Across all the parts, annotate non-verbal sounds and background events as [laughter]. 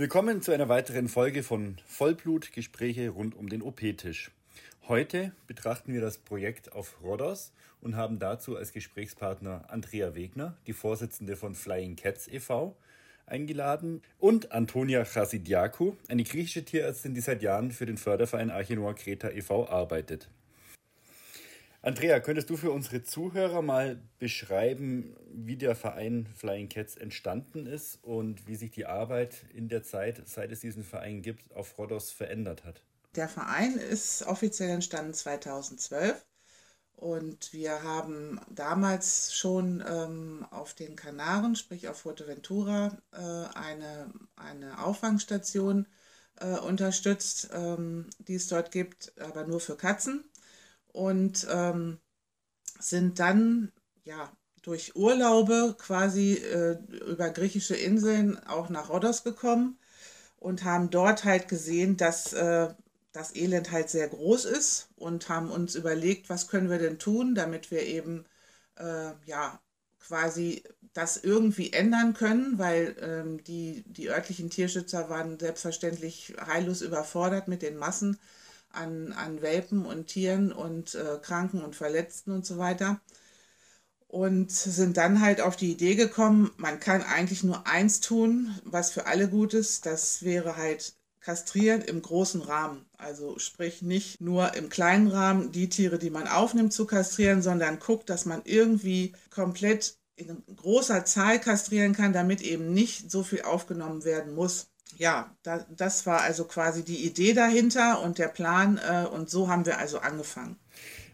Willkommen zu einer weiteren Folge von Vollblutgespräche rund um den OP-Tisch. Heute betrachten wir das Projekt auf Rhodos und haben dazu als Gesprächspartner Andrea Wegner, die Vorsitzende von Flying Cats e.V., eingeladen und Antonia Chasidiakou, eine griechische Tierärztin, die seit Jahren für den Förderverein Arche Noah Kreta e.V. arbeitet. Andrea, könntest du für unsere Zuhörer mal beschreiben, wie der Verein Flying Cats entstanden ist und wie sich die Arbeit in der Zeit, seit es diesen Verein gibt, auf Rhodos verändert hat? Der Verein ist offiziell entstanden 2012 und wir haben damals schon ähm, auf den Kanaren, sprich auf Fuerteventura, äh, eine, eine Auffangstation äh, unterstützt, ähm, die es dort gibt, aber nur für Katzen und ähm, sind dann ja durch Urlaube quasi äh, über griechische Inseln auch nach Rhodos gekommen und haben dort halt gesehen, dass äh, das Elend halt sehr groß ist und haben uns überlegt, was können wir denn tun, damit wir eben äh, ja quasi das irgendwie ändern können, weil ähm, die, die örtlichen Tierschützer waren selbstverständlich heillos überfordert mit den Massen an, an Welpen und Tieren und äh, Kranken und Verletzten und so weiter. Und sind dann halt auf die Idee gekommen, man kann eigentlich nur eins tun, was für alle gut ist. Das wäre halt kastrieren im großen Rahmen. Also sprich nicht nur im kleinen Rahmen die Tiere, die man aufnimmt, zu kastrieren, sondern guckt, dass man irgendwie komplett in großer Zahl kastrieren kann, damit eben nicht so viel aufgenommen werden muss ja, da, das war also quasi die Idee dahinter und der Plan äh, und so haben wir also angefangen.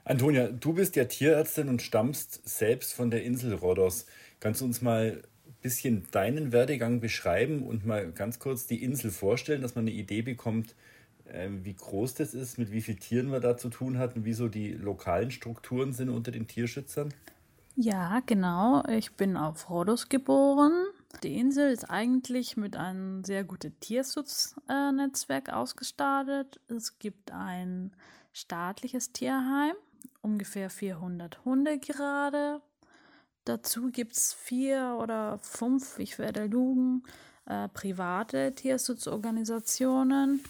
Antonia, du bist ja Tierärztin und stammst selbst von der Insel Rhodos. Kannst du uns mal ein bisschen deinen Werdegang beschreiben und mal ganz kurz die Insel vorstellen, dass man eine Idee bekommt, äh, wie groß das ist, mit wie vielen Tieren wir da zu tun hatten, wie so die lokalen Strukturen sind unter den Tierschützern? Ja, genau. Ich bin auf Rhodos geboren die Insel ist eigentlich mit einem sehr guten Tierschutznetzwerk ausgestattet. Es gibt ein staatliches Tierheim, ungefähr 400 Hunde gerade. Dazu gibt es vier oder fünf, ich werde lügen, äh, private Tierschutzorganisationen.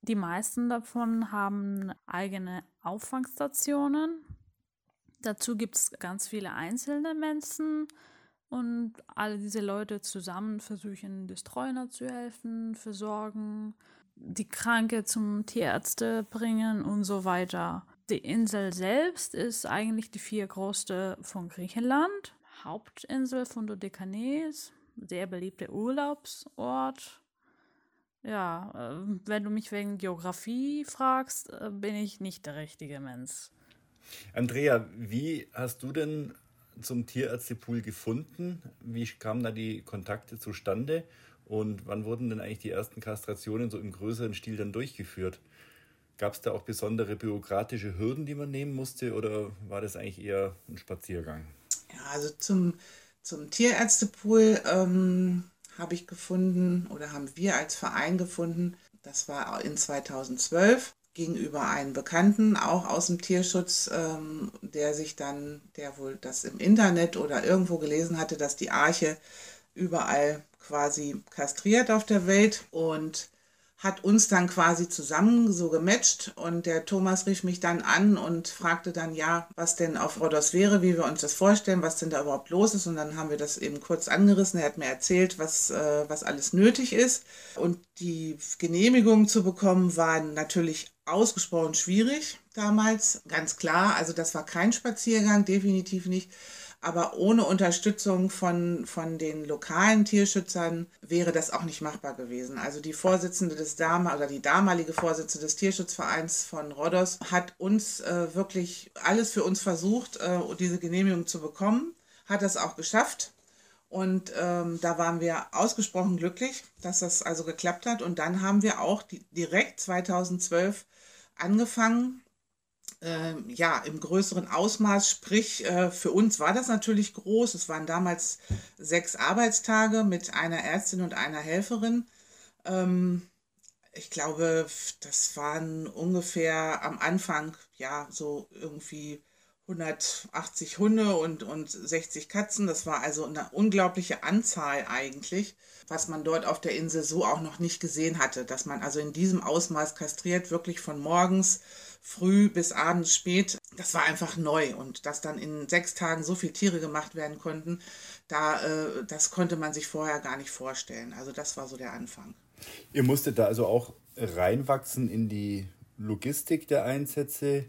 Die meisten davon haben eigene Auffangstationen. Dazu gibt es ganz viele einzelne Menschen, und alle diese Leute zusammen versuchen, des zu helfen, versorgen, die Kranke zum Tierärzte bringen und so weiter. Die Insel selbst ist eigentlich die viergrößte von Griechenland. Hauptinsel von Dodekanes, sehr beliebter Urlaubsort. Ja, äh, wenn du mich wegen Geografie fragst, äh, bin ich nicht der richtige Mensch. Andrea, wie hast du denn zum Tierärztepool gefunden? Wie kamen da die Kontakte zustande? Und wann wurden denn eigentlich die ersten Kastrationen so im größeren Stil dann durchgeführt? Gab es da auch besondere bürokratische Hürden, die man nehmen musste, oder war das eigentlich eher ein Spaziergang? Ja, also zum, zum Tierärztepool ähm, habe ich gefunden oder haben wir als Verein gefunden, das war in 2012 gegenüber einem Bekannten, auch aus dem Tierschutz, ähm, der sich dann, der wohl das im Internet oder irgendwo gelesen hatte, dass die Arche überall quasi kastriert auf der Welt und hat uns dann quasi zusammen so gematcht. Und der Thomas rief mich dann an und fragte dann, ja, was denn auf Rhodos wäre, wie wir uns das vorstellen, was denn da überhaupt los ist. Und dann haben wir das eben kurz angerissen. Er hat mir erzählt, was, äh, was alles nötig ist. Und die Genehmigung zu bekommen war natürlich ausgesprochen schwierig damals, ganz klar. Also das war kein Spaziergang, definitiv nicht. Aber ohne Unterstützung von, von den lokalen Tierschützern wäre das auch nicht machbar gewesen. Also die Vorsitzende des Dama oder die damalige Vorsitzende des Tierschutzvereins von Rhodos hat uns äh, wirklich alles für uns versucht, äh, diese Genehmigung zu bekommen, hat das auch geschafft. Und ähm, da waren wir ausgesprochen glücklich, dass das also geklappt hat. Und dann haben wir auch die, direkt 2012 angefangen, äh, ja, im größeren Ausmaß. Sprich, äh, für uns war das natürlich groß. Es waren damals sechs Arbeitstage mit einer Ärztin und einer Helferin. Ähm, ich glaube, das waren ungefähr am Anfang, ja, so irgendwie 180 Hunde und, und 60 Katzen. Das war also eine unglaubliche Anzahl eigentlich, was man dort auf der Insel so auch noch nicht gesehen hatte, dass man also in diesem Ausmaß kastriert, wirklich von morgens früh bis abends spät. Das war einfach neu und dass dann in sechs Tagen so viele Tiere gemacht werden konnten, da, äh, das konnte man sich vorher gar nicht vorstellen. Also das war so der Anfang. Ihr musstet da also auch reinwachsen in die Logistik der Einsätze,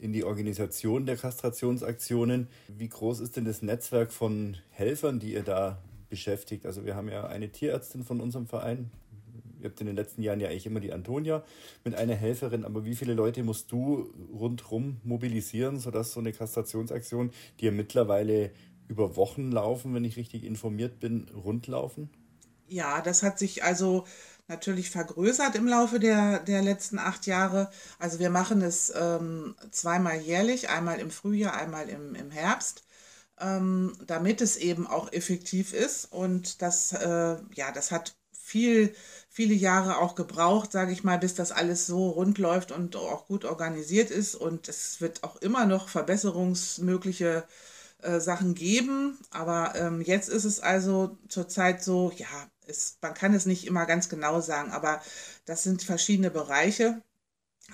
in die Organisation der Kastrationsaktionen. Wie groß ist denn das Netzwerk von Helfern, die ihr da beschäftigt? Also wir haben ja eine Tierärztin von unserem Verein. Ihr habt in den letzten Jahren ja eigentlich immer die Antonia mit einer Helferin, aber wie viele Leute musst du rundherum mobilisieren, sodass so eine Kastrationsaktion, die ja mittlerweile über Wochen laufen, wenn ich richtig informiert bin, rundlaufen? Ja, das hat sich also natürlich vergrößert im Laufe der, der letzten acht Jahre. Also wir machen es ähm, zweimal jährlich, einmal im Frühjahr, einmal im, im Herbst, ähm, damit es eben auch effektiv ist. Und das, äh, ja, das hat viel, viele Jahre auch gebraucht, sage ich mal, bis das alles so rund läuft und auch gut organisiert ist. Und es wird auch immer noch verbesserungsmögliche äh, Sachen geben. Aber ähm, jetzt ist es also zurzeit so, ja, es, man kann es nicht immer ganz genau sagen, aber das sind verschiedene Bereiche.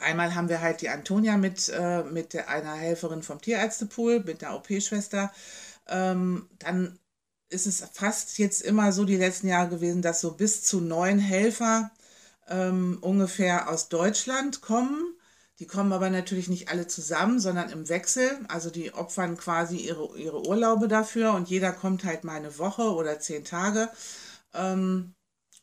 Einmal haben wir halt die Antonia mit, äh, mit einer Helferin vom Tierärztepool, mit der OP-Schwester. Ähm, dann ist es fast jetzt immer so die letzten Jahre gewesen, dass so bis zu neun Helfer ähm, ungefähr aus Deutschland kommen. Die kommen aber natürlich nicht alle zusammen, sondern im Wechsel. Also die opfern quasi ihre, ihre Urlaube dafür und jeder kommt halt mal eine Woche oder zehn Tage. Ähm,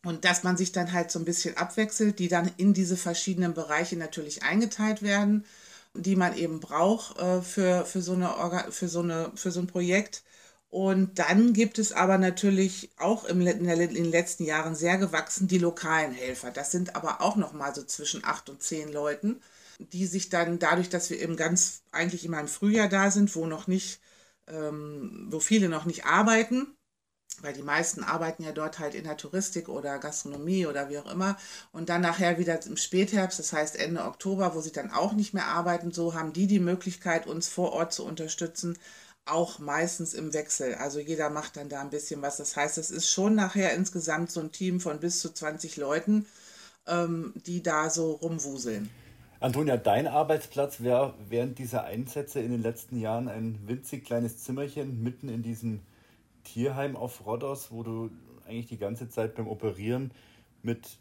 und dass man sich dann halt so ein bisschen abwechselt, die dann in diese verschiedenen Bereiche natürlich eingeteilt werden, die man eben braucht äh, für, für, so eine Orga für, so eine, für so ein Projekt. Und dann gibt es aber natürlich auch im, in, der, in, den letzten Jahren sehr gewachsen die lokalen Helfer. Das sind aber auch noch mal so zwischen acht und zehn Leuten, die sich dann dadurch, dass wir eben ganz eigentlich immer im Frühjahr da sind, wo noch nicht, ähm, wo viele noch nicht arbeiten, weil die meisten arbeiten ja dort halt in der Touristik oder Gastronomie oder wie auch immer und dann nachher wieder im Spätherbst, das heißt Ende Oktober, wo sie dann auch nicht mehr arbeiten, so haben die die Möglichkeit, uns vor Ort zu unterstützen, auch meistens im Wechsel. Also jeder macht dann da ein bisschen was. Das heißt, es ist schon nachher insgesamt so ein Team von bis zu 20 Leuten, ähm, die da so rumwuseln. Antonia, dein Arbeitsplatz wäre während dieser Einsätze in den letzten Jahren ein winzig kleines Zimmerchen mitten in diesem Tierheim auf Rhodos, wo du eigentlich die ganze Zeit beim Operieren mit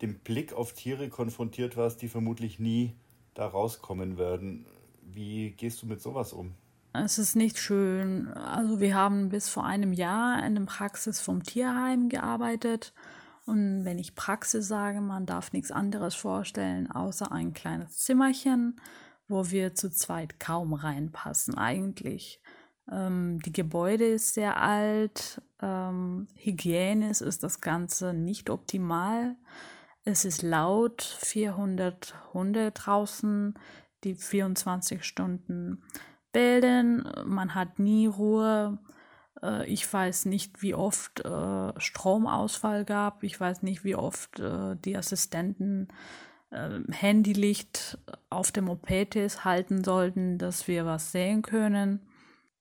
dem Blick auf Tiere konfrontiert warst, die vermutlich nie da rauskommen werden. Wie gehst du mit sowas um? Es ist nicht schön. Also wir haben bis vor einem Jahr in der Praxis vom Tierheim gearbeitet. Und wenn ich Praxis sage, man darf nichts anderes vorstellen, außer ein kleines Zimmerchen, wo wir zu zweit kaum reinpassen eigentlich. Ähm, die Gebäude ist sehr alt. Ähm, hygienisch ist das Ganze nicht optimal. Es ist laut, 400 Hunde draußen, die 24 Stunden bilden. Man hat nie Ruhe. Äh, ich weiß nicht, wie oft äh, Stromausfall gab. Ich weiß nicht, wie oft äh, die Assistenten Handylicht auf dem OP-Tisch halten sollten, dass wir was sehen können.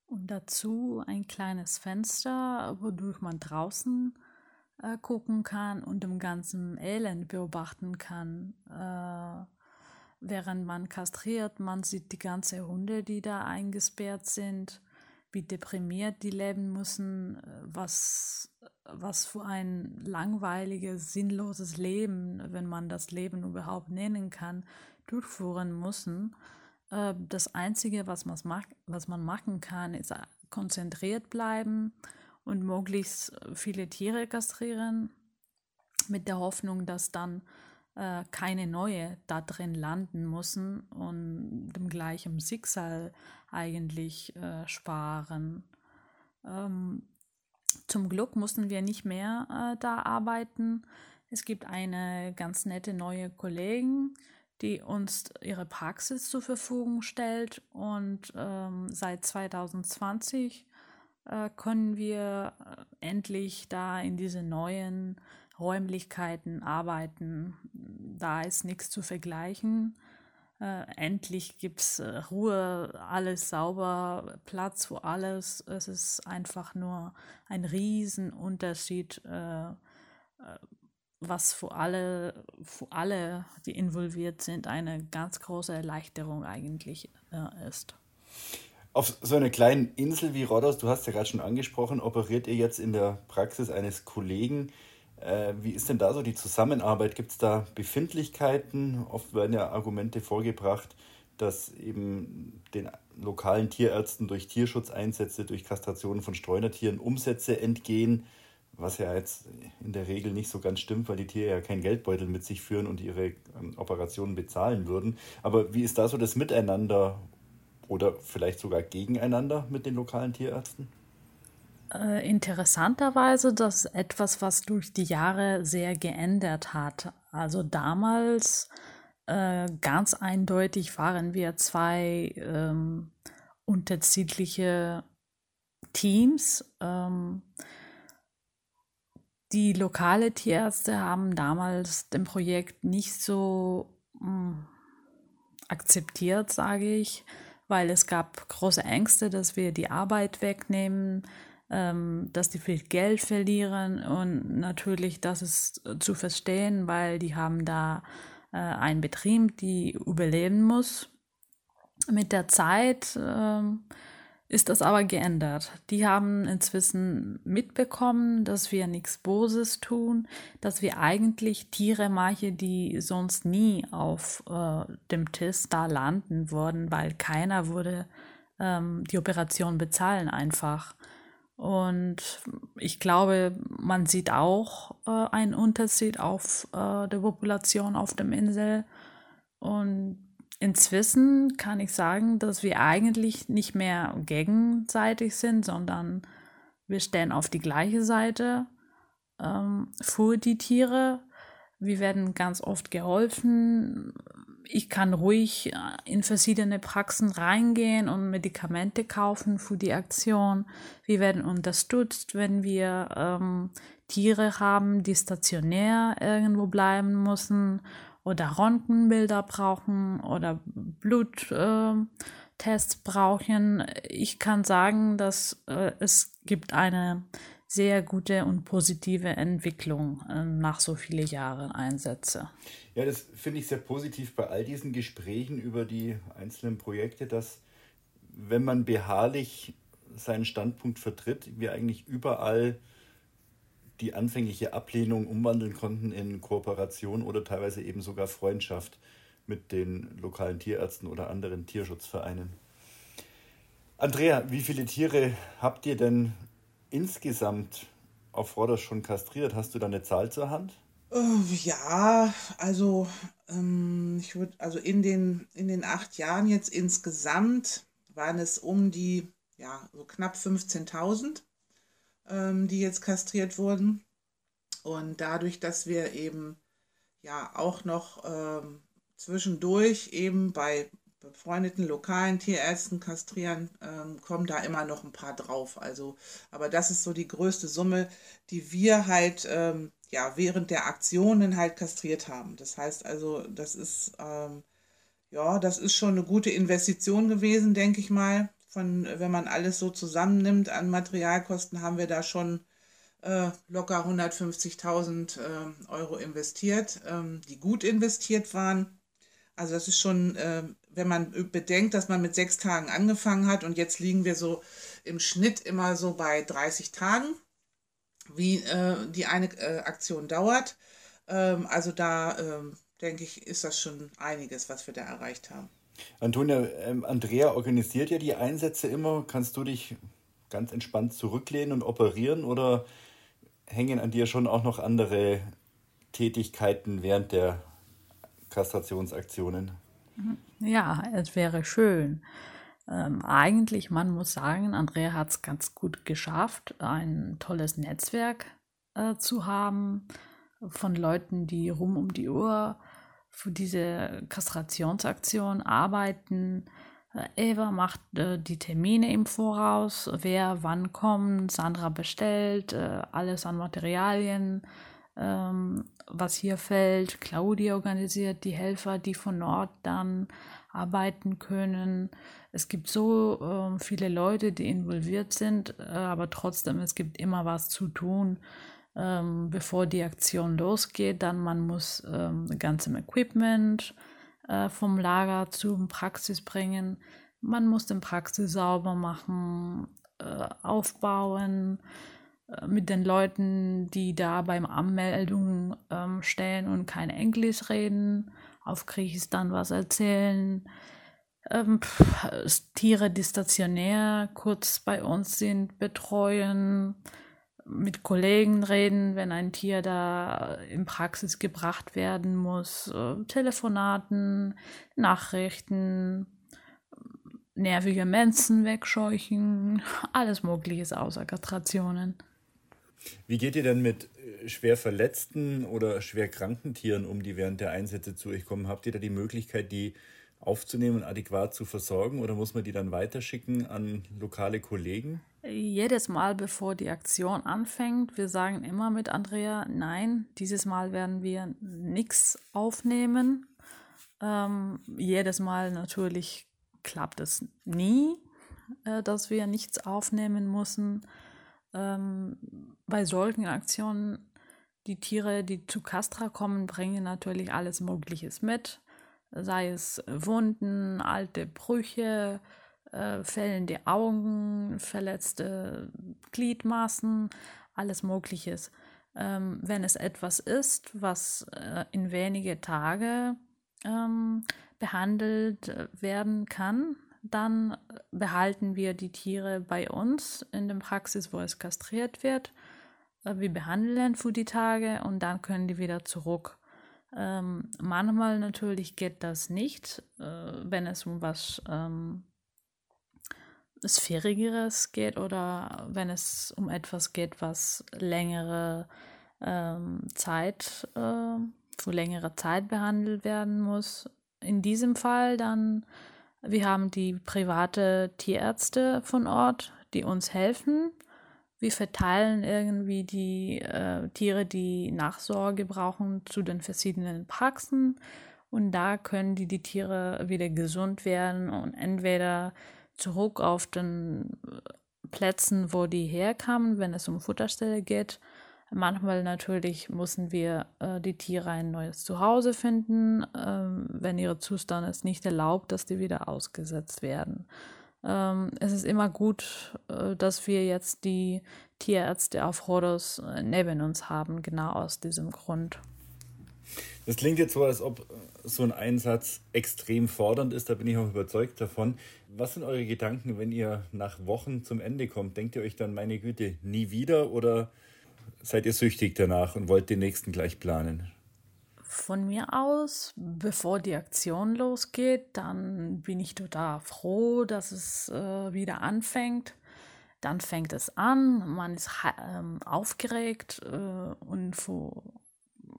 Und dazu ein kleines Fenster, wodurch man draußen äh, gucken kann und im ganzen Elend beobachten kann. Äh, während man kastriert, man sieht die ganzen Hunde, die da eingesperrt sind, wie deprimiert die leben müssen, was, was für ein langweiliges, sinnloses Leben, wenn man das Leben überhaupt nennen kann, durchführen müssen. Äh, das Einzige, was man, was man machen kann, ist äh, konzentriert bleiben und möglichst viele Tiere kastrieren, mit der Hoffnung, dass dann äh, keine neue da drin landen müssen und dem gleichen Schicksal eigentlich äh, sparen. Ähm, zum Glück mussten wir nicht mehr äh, da arbeiten. Es gibt eine ganz nette neue Kollegin, die uns ihre Praxis zur Verfügung stellt. Und ähm, seit 2020 äh, können wir äh, endlich da in diese neuen Räumlichkeiten arbeiten. Da ist nichts zu vergleichen. Äh, endlich gibt es äh, Ruhe, alles sauber, Platz für alles. Es ist einfach nur ein Riesenunterschied, äh, äh, was für alle, für alle, die involviert sind, eine ganz große Erleichterung eigentlich äh, ist. Auf so einer kleinen Insel wie Rhodos, du hast ja gerade schon angesprochen, operiert ihr jetzt in der Praxis eines Kollegen. Äh, wie ist denn da so die Zusammenarbeit? Gibt es da Befindlichkeiten? Oft werden ja Argumente vorgebracht, dass eben den lokalen Tierärzten durch Tierschutzeinsätze, durch Kastrationen von Streunertieren Umsätze entgehen, was ja jetzt in der Regel nicht so ganz stimmt, weil die Tiere ja keinen Geldbeutel mit sich führen und ihre ähm, Operationen bezahlen würden. Aber wie ist da so das Miteinander oder vielleicht sogar gegeneinander mit den lokalen Tierärzten? Äh, interessanterweise, das ist etwas, was durch die Jahre sehr geändert hat. Also damals äh, ganz eindeutig waren wir zwei ähm, unterschiedliche Teams. Ähm, die lokale Tierärzte haben damals dem Projekt nicht so mh, hm, akzeptiert, sage ich, weil es gab große Ängste, dass wir die Arbeit wegnehmen ähm, dass die viel Geld verlieren und natürlich das ist zu verstehen, weil die haben da äh, einen Betrieb, die überleben muss. Mit der Zeit äh, ist das aber geändert. Die haben inzwischen mitbekommen, dass wir nichts Böses tun, dass wir eigentlich Tiere machen, die sonst nie auf äh, dem Tisch da landen würden, weil keiner würde ähm, die Operation bezahlen einfach. Und ich glaube, man sieht auch äh, einen Unterschied auf äh, der Population auf der Insel. Und inzwischen kann ich sagen, dass wir eigentlich nicht mehr gegenseitig sind, sondern wir stehen auf die gleiche Seite ähm, für die Tiere. Wir werden ganz oft geholfen ich kann ruhig äh, in verschiedene Praxen reingehen und Medikamente kaufen für die Aktion. Wir werden unterstützt, wenn wir ähm, Tiere haben, die stationär irgendwo bleiben müssen oder Röntgenbilder brauchen oder Bluttest äh, brauchen. Ich kann sagen, dass äh, es gibt eine sehr gute und positive Entwicklung äh, nach so vielen Jahren Einsätze. Ja, das finde ich sehr positiv bei all diesen Gesprächen über die einzelnen Projekte, dass wenn man beharrlich seinen Standpunkt vertritt, wir eigentlich überall die anfängliche Ablehnung umwandeln konnten in Kooperation oder teilweise eben sogar Freundschaft mit den lokalen Tierärzten oder anderen Tierschutzvereinen. Andrea, wie viele Tiere habt ihr denn insgesamt auf Rodos schon kastriert? Hast du da eine Zahl zur Hand? Uh, ja, also ähm, ich würde, also in den, in den acht Jahren jetzt insgesamt waren es um die, ja, so knapp 15.000, ähm, die jetzt kastriert wurden. Und dadurch, dass wir eben ja auch noch ähm, zwischendurch eben bei befreundeten lokalen Tierärzten kastrieren, ähm, kommen da immer noch ein paar drauf. Also, aber das ist so die größte Summe, die wir halt ähm, ja während der Aktionen halt kastriert haben. Das heißt also, das ist ähm, ja, das ist schon eine gute Investition gewesen, denke ich mal. Von, wenn man alles so zusammennimmt an Materialkosten, haben wir da schon äh, locker 150.000 äh, Euro investiert, ähm, die gut investiert waren. Also das ist schon äh, wenn man bedenkt, dass man mit sechs Tagen angefangen hat und jetzt liegen wir so im Schnitt immer so bei 30 Tagen, wie äh, die eine äh, Aktion dauert. Ähm, also da ähm, denke ich, ist das schon einiges, was wir da erreicht haben. Antonia, ähm, Andrea organisiert ja die Einsätze immer. Kannst du dich ganz entspannt zurücklehnen und operieren oder hängen an dir schon auch noch andere Tätigkeiten während der Kastrationsaktionen? Ja, es wäre schön. Ähm, eigentlich, man muss sagen, Andrea hat es ganz gut geschafft, ein tolles Netzwerk äh, zu haben von Leuten, die rum um die Uhr für diese Kastrationsaktion arbeiten. Äh, Eva macht äh, die Termine im Voraus, wer wann kommt, Sandra bestellt, äh, alles an Materialien, ähm, was hier fällt. Claudia organisiert die Helfer, die von Ort dann arbeiten können. Es gibt so äh, viele Leute, die involviert sind, äh, aber trotzdem, es gibt immer was zu tun, ähm, bevor die Aktion losgeht. Dann man muss ähm, ganzem Equipment äh, vom Lager zur Praxis bringen. Man muss den Praxis sauber machen, äh, aufbauen äh, mit den Leuten, die da beim Anmeldung ähm, stehen und kein Englisch reden, auf Griechisch dann was erzählen. Ähm, Tiere, die stationär kurz bei uns sind, betreuen, mit Kollegen reden, wenn ein Tier da in Praxis gebracht werden muss, äh, Telefonaten, Nachrichten, nervige Menschen wegscheuchen, [laughs] alles Mögliche außer Kastrationen. Wie geht ihr denn mit äh, schwer verletzten oder schwer kranken Tieren um, die während der Einsätze zu euch kommen? Habt ihr da die Möglichkeit, die aufzunehmen und adäquat zu versorgen oder muss man die dann weiterschicken an lokale Kollegen? Jedes Mal, bevor die Aktion anfängt, wir sagen immer mit Andrea, nein, dieses Mal werden wir nichts aufnehmen. Ähm, jedes Mal natürlich klappt es nie, äh, dass wir nichts aufnehmen müssen. Ähm, bei solchen Aktionen, die Tiere, die zu Castra kommen, bringen natürlich alles Mögliche mit, sei es Wunden, alte Brüche, äh, fällende Augen, verletzte Gliedmaßen, alles Mögliche. Ähm, wenn es etwas ist, was äh, in wenige Tage ähm, behandelt äh, werden kann, dann behalten wir die Tiere bei uns in der Praxis, wo es kastriert wird. Äh, wir behandeln für die Tage und dann können die wieder zurück. Ähm, manchmal natürlich geht das nicht, äh, wenn es um was ähm, Sphärigeres geht oder wenn es um etwas geht, was längere ähm, Zeit, äh, für längere Zeit behandelt werden muss. In diesem Fall dann wir haben die private Tierärzte von Ort, die uns helfen. Wir verteilen irgendwie die äh, Tiere, die Nachsorge brauchen, zu den verschiedenen Praxen. Und da können die, die Tiere wieder gesund werden und entweder zurück auf den Plätzen, wo die herkamen, wenn es um Futterstelle geht, Manchmal natürlich müssen wir äh, die Tiere ein neues Zuhause finden, ähm, wenn ihre Zustand es nicht erlaubt, dass die wieder ausgesetzt werden. Ähm, es ist immer gut, äh, dass wir jetzt die Tierärzte auf Rhodos äh, neben uns haben, genau aus diesem Grund. Das klingt jetzt so, als ob so ein Einsatz extrem fordernd ist, da bin ich auch überzeugt davon. Was sind eure Gedanken, wenn ihr nach Wochen zum Ende kommt? Denkt ihr euch dann, meine Güte, nie wieder oder seid ihr süchtig danach und wollt den nächsten gleich planen? Von mir aus, bevor die Aktion losgeht, dann bin ich total froh, dass es äh, wieder anfängt. Dann fängt es an, man ist äh, aufgeregt äh, und vor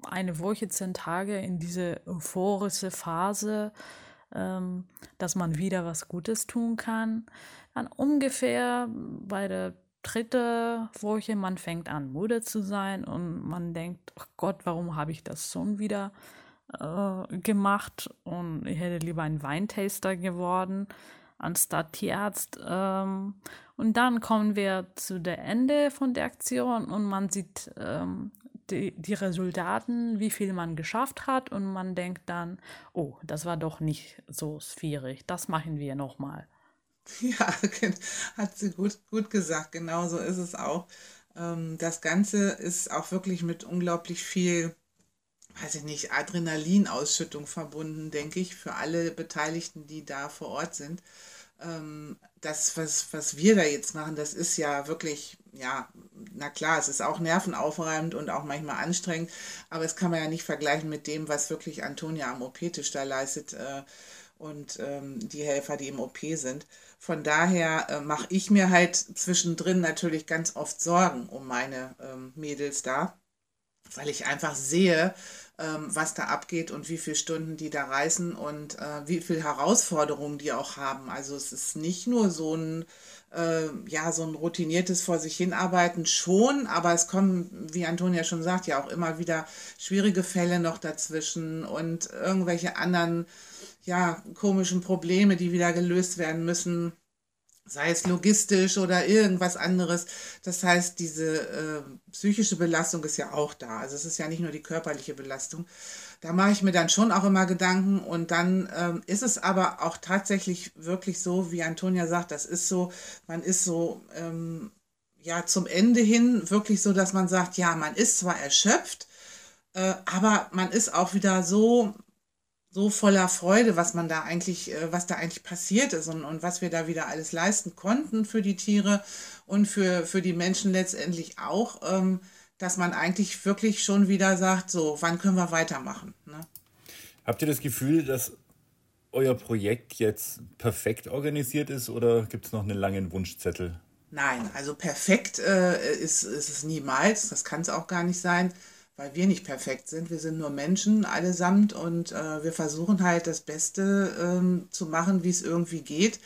eine Woche, zehn Tage in diese euphorische Phase, ähm, dass man wieder was Gutes tun kann. Dann ungefähr bei der dritte Woche, man fängt an, müde zu sein und man denkt, oh Gott, warum habe ich das schon wieder äh, gemacht? Und ich hätte lieber ein Weintaster geworden anstatt Tierarzt. Ähm, und dann kommen wir zu der Ende von der Aktion und man sieht ähm, die, die Resultaten, wie viel man geschafft hat und man denkt dann, oh, das war doch nicht so schwierig, das machen wir nochmal. [laughs] Ja, hat sie gut, gut gesagt. Genau so ist es auch. Ähm, das Ganze ist auch wirklich mit unglaublich viel, weiß ich nicht, Adrenalinausschüttung verbunden, denke ich, für alle Beteiligten, die da vor Ort sind. Ähm, das, was, was wir da jetzt machen, das ist ja wirklich, ja, na klar, es ist auch nervenaufreibend und auch manchmal anstrengend, aber es kann man ja nicht vergleichen mit dem, was wirklich Antonia am OP-Tisch da leistet äh, und ähm, die Helfer, die im OP sind. Von daher äh, mache ich mir halt zwischendrin natürlich ganz oft Sorgen um meine ähm, Mädels da. weil ich einfach sehe, was da abgeht und wie viele Stunden die da reißen und äh, wie viele Herausforderungen die auch haben. Also es ist nicht nur so ein, äh, ja, so ein routiniertes vor sich hinarbeiten schon, aber es kommen, wie Antonia schon sagt, ja auch immer wieder schwierige Fälle noch dazwischen und irgendwelche anderen, ja, komischen Probleme, die wieder gelöst werden müssen sei es logistisch oder irgendwas anderes. Das heißt, diese äh, psychische Belastung ist ja auch da. Also es ist ja nicht nur die körperliche Belastung. Da mache ich mir dann schon auch immer Gedanken und dann ähm, ist es aber auch tatsächlich wirklich so, wie Antonia sagt, das ist so, man ist so, ähm, ja, zum Ende hin wirklich so, dass man sagt, ja, man ist zwar erschöpft, äh, aber man ist auch wieder so so voller Freude, was man da eigentlich, äh, was da eigentlich passiert ist und, und was wir da wieder alles leisten konnten für die Tiere und für, für die Menschen letztendlich auch, ähm, dass man eigentlich wirklich schon wieder sagt, so, wann können wir weitermachen? Ne? Habt ihr das Gefühl, dass euer Projekt jetzt perfekt organisiert ist oder gibt es noch einen langen Wunschzettel? Nein, also perfekt äh, ist, ist es niemals, das kann es auch gar nicht sein weil wir nicht perfekt sind. Wir sind nur Menschen allesamt und äh, wir versuchen halt das Beste ähm, zu machen, wie es irgendwie geht.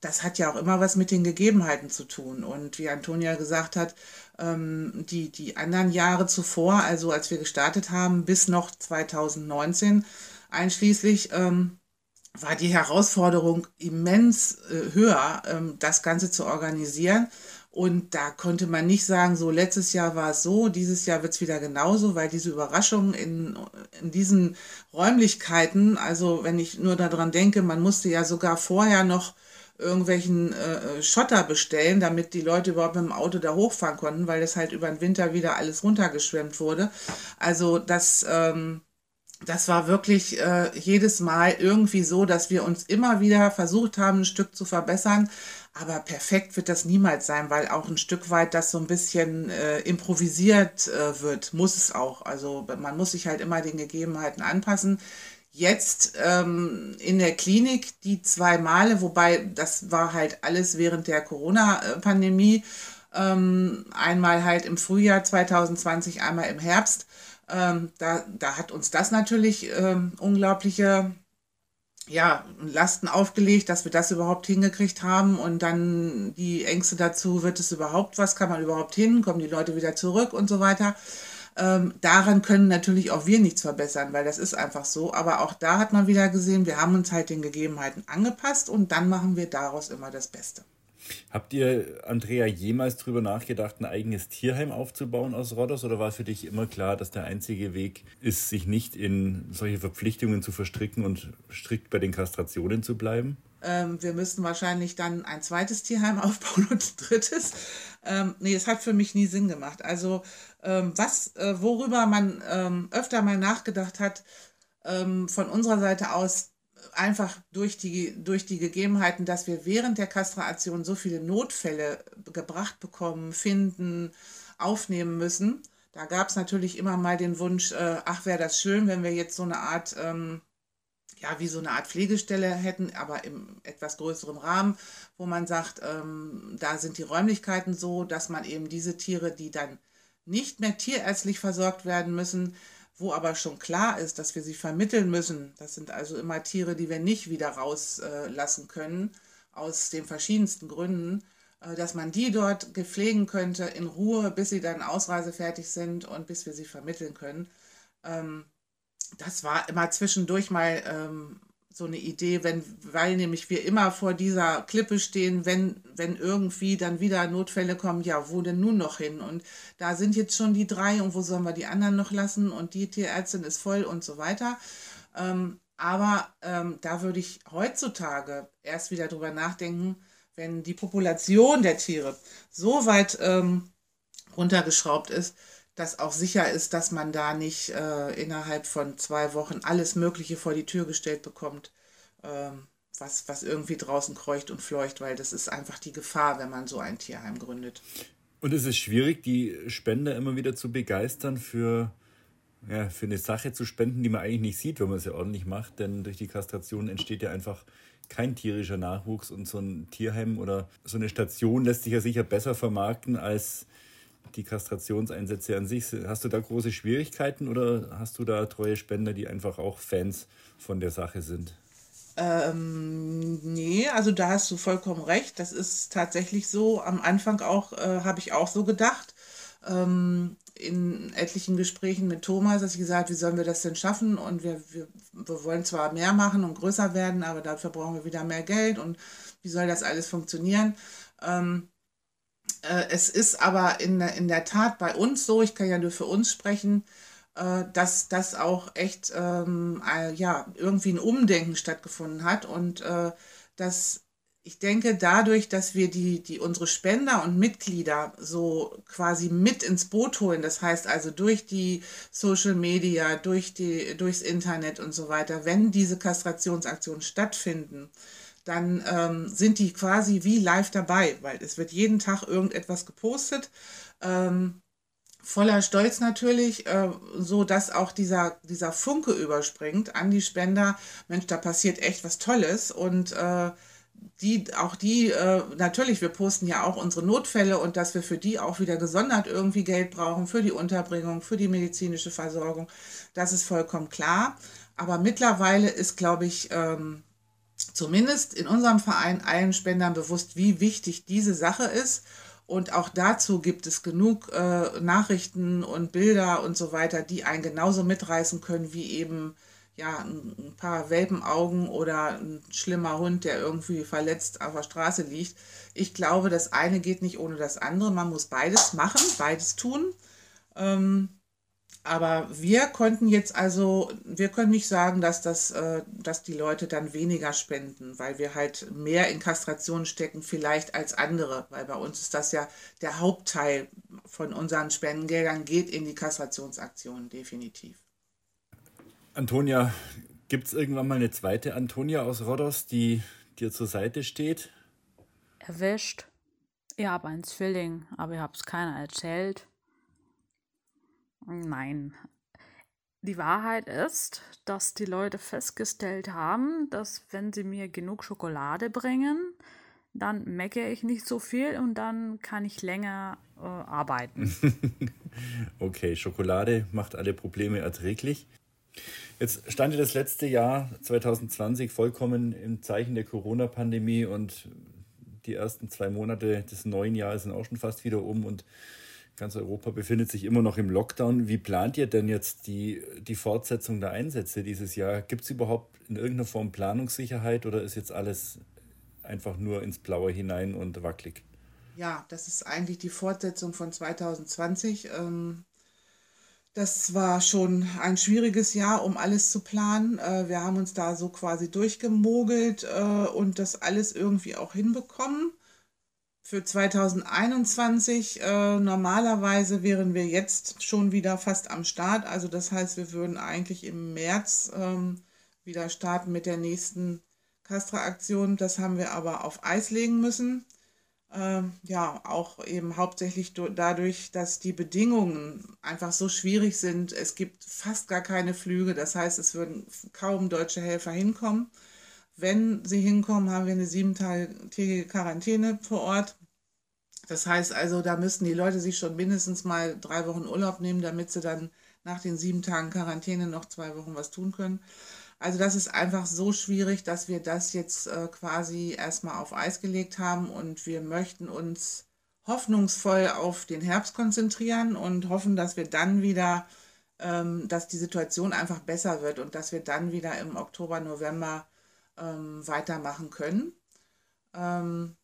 Das hat ja auch immer was mit den Gegebenheiten zu tun. Und wie Antonia gesagt hat, ähm, die, die anderen Jahre zuvor, also als wir gestartet haben, bis noch 2019 einschließlich, ähm, war die Herausforderung immens äh, höher, ähm, das Ganze zu organisieren. Und da konnte man nicht sagen, so letztes Jahr war es so, dieses Jahr wird es wieder genauso, weil diese Überraschung in, in diesen Räumlichkeiten, also wenn ich nur daran denke, man musste ja sogar vorher noch irgendwelchen äh, Schotter bestellen, damit die Leute überhaupt mit dem Auto da hochfahren konnten, weil das halt über den Winter wieder alles runtergeschwemmt wurde. Also das, ähm, das war wirklich äh, jedes Mal irgendwie so, dass wir uns immer wieder versucht haben, ein Stück zu verbessern. Aber perfekt wird das niemals sein, weil auch ein Stück weit das so ein bisschen äh, improvisiert äh, wird, muss es auch. Also man muss sich halt immer den Gegebenheiten anpassen. Jetzt ähm, in der Klinik die zwei Male, wobei das war halt alles während der Corona-Pandemie. Ähm, einmal halt im Frühjahr 2020, einmal im Herbst. Ähm, da, da hat uns das natürlich ähm, unglaubliche ja, Lasten aufgelegt, dass wir das überhaupt hingekriegt haben und dann die Ängste dazu, wird es überhaupt was, kann man überhaupt hin, kommen die Leute wieder zurück und so weiter. Ähm, daran können natürlich auch wir nichts verbessern, weil das ist einfach so. Aber auch da hat man wieder gesehen, wir haben uns halt den Gegebenheiten angepasst und dann machen wir daraus immer das Beste. Habt ihr, Andrea, jemals darüber nachgedacht, ein eigenes Tierheim aufzubauen aus Rodos? Oder war für dich immer klar, dass der einzige Weg ist, sich nicht in solche Verpflichtungen zu verstricken und strikt bei den Kastrationen zu bleiben? Ähm, wir müssten wahrscheinlich dann ein zweites Tierheim [laughs] aufbauen und ein drittes. Ähm, nee, es hat für mich nie Sinn gemacht. Also, ähm, was, äh, worüber man ähm, öfter mal nachgedacht hat, ähm, von unserer Seite aus, einfach durch die, durch die Gegebenheiten, dass wir während der Kastration so viele Notfälle gebracht bekommen, finden, aufnehmen müssen. Da gab es natürlich immer mal den Wunsch, äh, ach, wäre das schön, wenn wir jetzt so eine Art, ähm, ja, wie so eine Art Pflegestelle hätten, aber im etwas größeren Rahmen, wo man sagt, ähm, da sind die Räumlichkeiten so, dass man eben diese Tiere, die dann nicht mehr tierärztlich versorgt werden müssen, wo aber schon klar ist, dass wir sie vermitteln müssen. Das sind also immer Tiere, die wir nicht wieder rauslassen können, aus den verschiedensten Gründen, äh, dass man die dort gepflegen könnte in Ruhe, bis sie dann ausreisefertig sind und bis wir sie vermitteln können. Ähm, das war immer zwischendurch mal ähm, so eine Idee, wenn, weil nämlich wir immer vor dieser Klippe stehen, wenn, wenn irgendwie dann wieder Notfälle kommen, ja, wo denn nun noch hin? Und da sind jetzt schon die drei und wo sollen wir die anderen noch lassen? Und die Tierärztin ist voll und so weiter. Ähm, aber ähm, da würde ich heutzutage erst wieder drüber nachdenken, wenn die Population der Tiere so weit ähm, runtergeschraubt ist, dass auch sicher ist, dass man da nicht äh, innerhalb von zwei Wochen alles Mögliche vor die Tür gestellt bekommt, ähm, was, was irgendwie draußen kreucht und fleucht, weil das ist einfach die Gefahr, wenn man so ein Tierheim gründet. Und es ist schwierig, die Spender immer wieder zu begeistern für, ja, für eine Sache zu spenden, die man eigentlich nicht sieht, wenn man es ja ordentlich macht, denn durch die Kastration entsteht ja einfach kein tierischer Nachwuchs und so ein Tierheim oder so eine Station lässt sich ja sicher besser vermarkten als die Kastrationseinsätze an sich. Hast du da große Schwierigkeiten oder hast du da treue Spender, die einfach auch Fans von der Sache sind? Ähm, nee, also da hast du vollkommen recht. Das ist tatsächlich so. Am Anfang auch äh, habe ich auch so gedacht. Ähm, in etlichen Gesprächen mit Thomas, dass ich gesagt wie sollen wir das denn schaffen? Und wir, wir, wir wollen zwar mehr machen und größer werden, aber dafür brauchen wir wieder mehr Geld und wie soll das alles funktionieren? Ähm, äh, es ist aber in, in der Tat bei uns so, ich kann ja nur für uns sprechen, äh, dass das auch echt ähm, äh, ja, irgendwie ein Umdenken stattgefunden hat und äh, dass ich denke, dadurch, dass wir die, die unsere Spender und Mitglieder so quasi mit ins Boot holen, das heißt also durch die Social Media, durch die, durchs Internet und so weiter, wenn diese Kastrationsaktionen stattfinden, dann ähm, sind die quasi wie live dabei, weil es wird jeden Tag irgendetwas gepostet. Ähm, voller Stolz natürlich, äh, so dass auch dieser, dieser Funke überspringt an die Spender. Mensch, da passiert echt was Tolles und äh, die, auch die, äh, natürlich, wir posten ja auch unsere Notfälle und dass wir für die auch wieder gesondert irgendwie Geld brauchen, für die Unterbringung, für die medizinische Versorgung, das ist vollkommen klar. Aber mittlerweile ist, glaube ich, ähm, zumindest in unserem Verein allen Spendern bewusst, wie wichtig diese Sache ist. Und auch dazu gibt es genug äh, Nachrichten und Bilder und so weiter, die einen genauso mitreißen können wie eben ja, ein, paar Welpenaugen oder ein schlimmer Hund, der irgendwie verletzt auf der Straße liegt. Ich glaube, das eine geht nicht ohne das andere. Man muss beides machen, beides tun. Ähm, aber wir konnten jetzt also, wir können nicht sagen, dass, das, äh, dass die Leute dann weniger spenden, weil wir halt mehr in Kastration stecken vielleicht als andere, weil bei uns ist das ja der Hauptteil von unseren Spendengeldern geht in die Kastrationsaktionen definitiv. Antonia, gibt es irgendwann mal eine zweite Antonia aus Rhodos, die dir zur Seite steht? Erwischt. Ich habe einen Zwilling, aber ich habe es keiner erzählt. Nein. Die Wahrheit ist, dass die Leute festgestellt haben, dass wenn sie mir genug Schokolade bringen, dann meckere ich nicht so viel und dann kann ich länger äh, arbeiten. [laughs] okay, Schokolade macht alle Probleme erträglich. Jetzt stand das letzte Jahr 2020 vollkommen im Zeichen der Corona-Pandemie und die ersten zwei Monate des neuen Jahres sind auch schon fast wieder um und Ganz Europa befindet sich immer noch im Lockdown. Wie plant ihr denn jetzt die, die Fortsetzung der Einsätze dieses Jahr? Gibt es überhaupt in irgendeiner Form Planungssicherheit oder ist jetzt alles einfach nur ins Blaue hinein und wackelig? Ja, das ist eigentlich die Fortsetzung von 2020. Ähm, das war schon ein schwieriges Jahr, um alles zu planen. Äh, wir haben uns da so quasi durchgemogelt äh, und das alles irgendwie auch hinbekommen für 2021. Äh, normalerweise wären wir jetzt schon wieder fast am Start. Also das heißt, wir würden eigentlich im März ähm, wieder starten mit der nächsten Castra-Aktion. Das haben wir aber auf Eis legen müssen. Ähm, ja, auch eben hauptsächlich dadurch, dass die Bedingungen einfach so schwierig sind. Es gibt fast gar keine Flüge. Das heißt, es würden kaum deutsche Helfer hinkommen. Wenn sie hinkommen, haben wir eine siebentägige Quarantäne vor Ort. Das heißt also, da müssten die Leute sich schon mindestens mal drei Wochen Urlaub nehmen, damit sie dann nach den sieben Tagen Quarantäne noch zwei Wochen was tun können. Also das ist einfach so schwierig, dass wir das jetzt äh, quasi erstmal auf Eis gelegt haben und wir möchten uns hoffnungsvoll auf den Herbst konzentrieren und hoffen, dass wir dann wieder, ähm, dass die Situation einfach besser wird und dass wir dann wieder im Oktober, November ähm, weitermachen können. Ähm,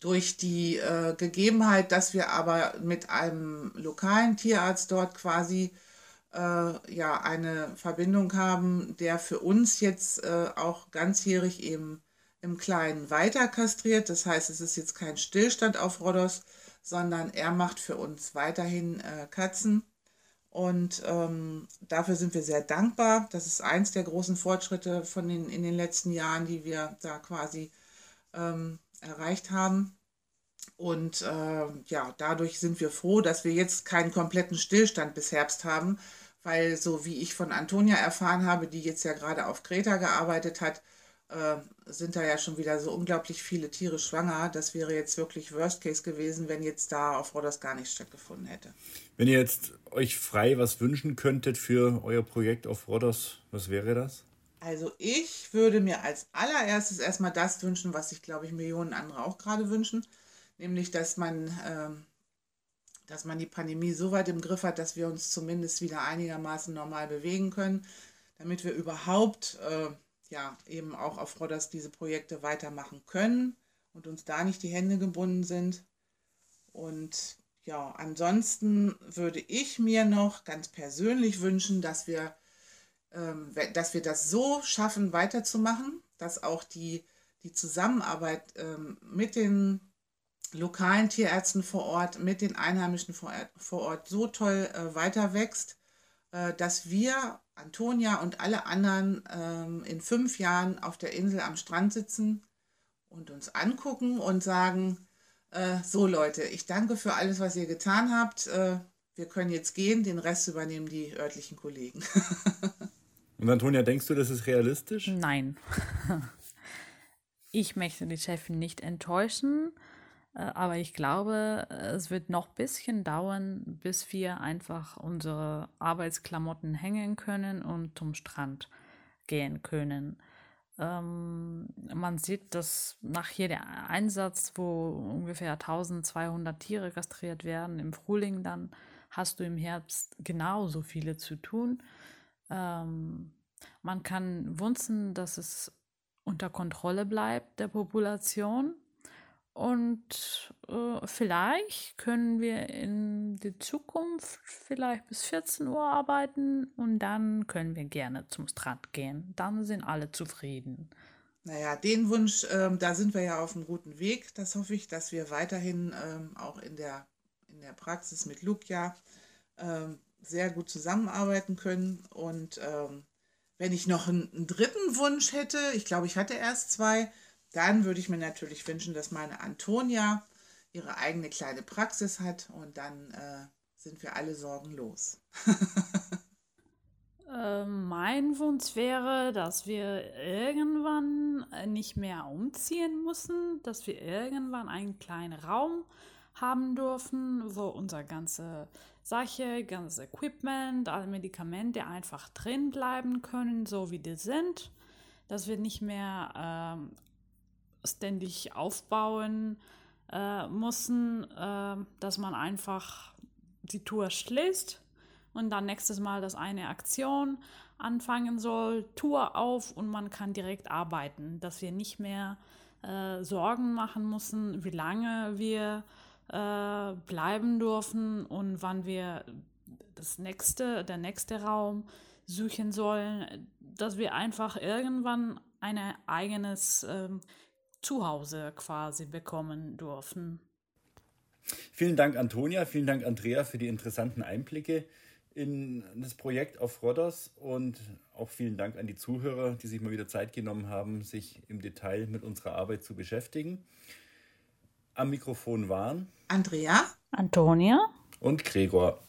durch die äh, Gegebenheit, dass wir aber mit einem lokalen Tierarzt dort quasi äh, ja eine Verbindung haben, der für uns jetzt äh, auch ganzjährig eben im Kleinen weiter kastriert. Das heißt, es ist jetzt kein Stillstand auf Rhodos, sondern er macht für uns weiterhin äh, Katzen. Und ähm, dafür sind wir sehr dankbar. Das ist eins der großen Fortschritte von den, in den letzten Jahren, die wir da quasi ähm, erreicht haben. Und äh, ja, dadurch sind wir froh, dass wir jetzt keinen kompletten Stillstand bis Herbst haben, weil so wie ich von Antonia erfahren habe, die jetzt ja gerade auf Kreta gearbeitet hat äh, sind da ja schon wieder so unglaublich viele Tiere schwanger. Das wäre jetzt wirklich Worst Case gewesen, wenn jetzt da auf Rodders gar nichts stattgefunden hätte. Wenn ihr jetzt euch frei was wünschen könntet für euer Projekt auf Rodders, was wäre das? Also ich würde mir als allererstes erstmal das wünschen, was sich, glaube ich, Millionen andere auch gerade wünschen, nämlich dass man, äh, dass man die Pandemie so weit im Griff hat, dass wir uns zumindest wieder einigermaßen normal bewegen können, damit wir überhaupt äh, ja eben auch auf Rodders diese Projekte weitermachen können und uns da nicht die Hände gebunden sind. Und ja, ansonsten würde ich mir noch ganz persönlich wünschen, dass wir, dass wir das so schaffen, weiterzumachen, dass auch die, die Zusammenarbeit ähm, mit den lokalen Tierärzten vor Ort, mit den Einheimischen vor, Ort so toll äh, weiter wächst, äh, dass wir Antonia und alle anderen ähm, in fünf Jahren auf der Insel am Strand sitzen und uns angucken und sagen, äh, so Leute, ich danke für alles, was ihr getan habt. Wir können jetzt gehen, den Rest übernehmen die örtlichen Kollegen. [laughs] und Antonia, denkst du, das ist realistisch? Nein. [laughs] ich möchte die Chefin nicht enttäuschen. Äh, aber ich glaube, es wird noch ein bisschen dauern, bis wir einfach unsere Arbeitsklamotten hängen können und zum Strand gehen können. Ähm, man sieht, dass nach jedem Einsatz, wo ungefähr 1200 Tiere kastriert werden, im Frühling dann hast du im Herbst genauso viele zu tun. Ähm, man kann wünschen, dass es unter Kontrolle bleibt, der Population. Und äh, vielleicht können wir in der Zukunft vielleicht bis 14 Uhr arbeiten und dann können wir gerne zum Strand gehen. Dann sind alle zufrieden. Naja, den Wunsch, ähm, da sind wir ja auf einem guten Weg. Das hoffe ich, dass wir weiterhin ähm, auch in der, in der Praxis mit Lukia ähm, sehr gut zusammenarbeiten können. Und ähm, wenn ich noch einen, einen dritten Wunsch hätte, ich glaube, ich hatte erst zwei, dann würde ich mir natürlich wünschen, dass meine Antonia ihre eigene kleine Praxis hat und dann äh, sind wir alle sorgenlos. [laughs] [laughs] äh, mein Wunsch wäre, dass wir irgendwann nicht mehr umziehen müssen, dass wir irgendwann einen kleinen Raum haben dürfen, wo unser ganze Sache, ganzes Equipment, alle Medikamente einfach drin bleiben können, so wie die sind dass wir nicht mehr ähm, ständig aufbauen äh, mussten, äh, dass man einfach die Tour schließt und dann nächstes Mal das eine Aktion anfangen soll, Tour auf und man kann direkt arbeiten, dass wir nicht mehr äh, Sorgen machen müssen, wie lange wir äh, bleiben dürfen und wann wir das nächste, der nächste Raum suchen sollen, dass wir einfach irgendwann ein eigenes ähm, Zuhause quasi bekommen dürfen. Vielen Dank, Antonia. Vielen Dank, Andrea, für die interessanten Einblicke in das Projekt auf Rodders und auch vielen Dank an die Zuhörer, die sich mal wieder Zeit genommen haben, sich im Detail mit unserer Arbeit zu beschäftigen. Am Mikrofon waren Andrea, Antonia und Gregor.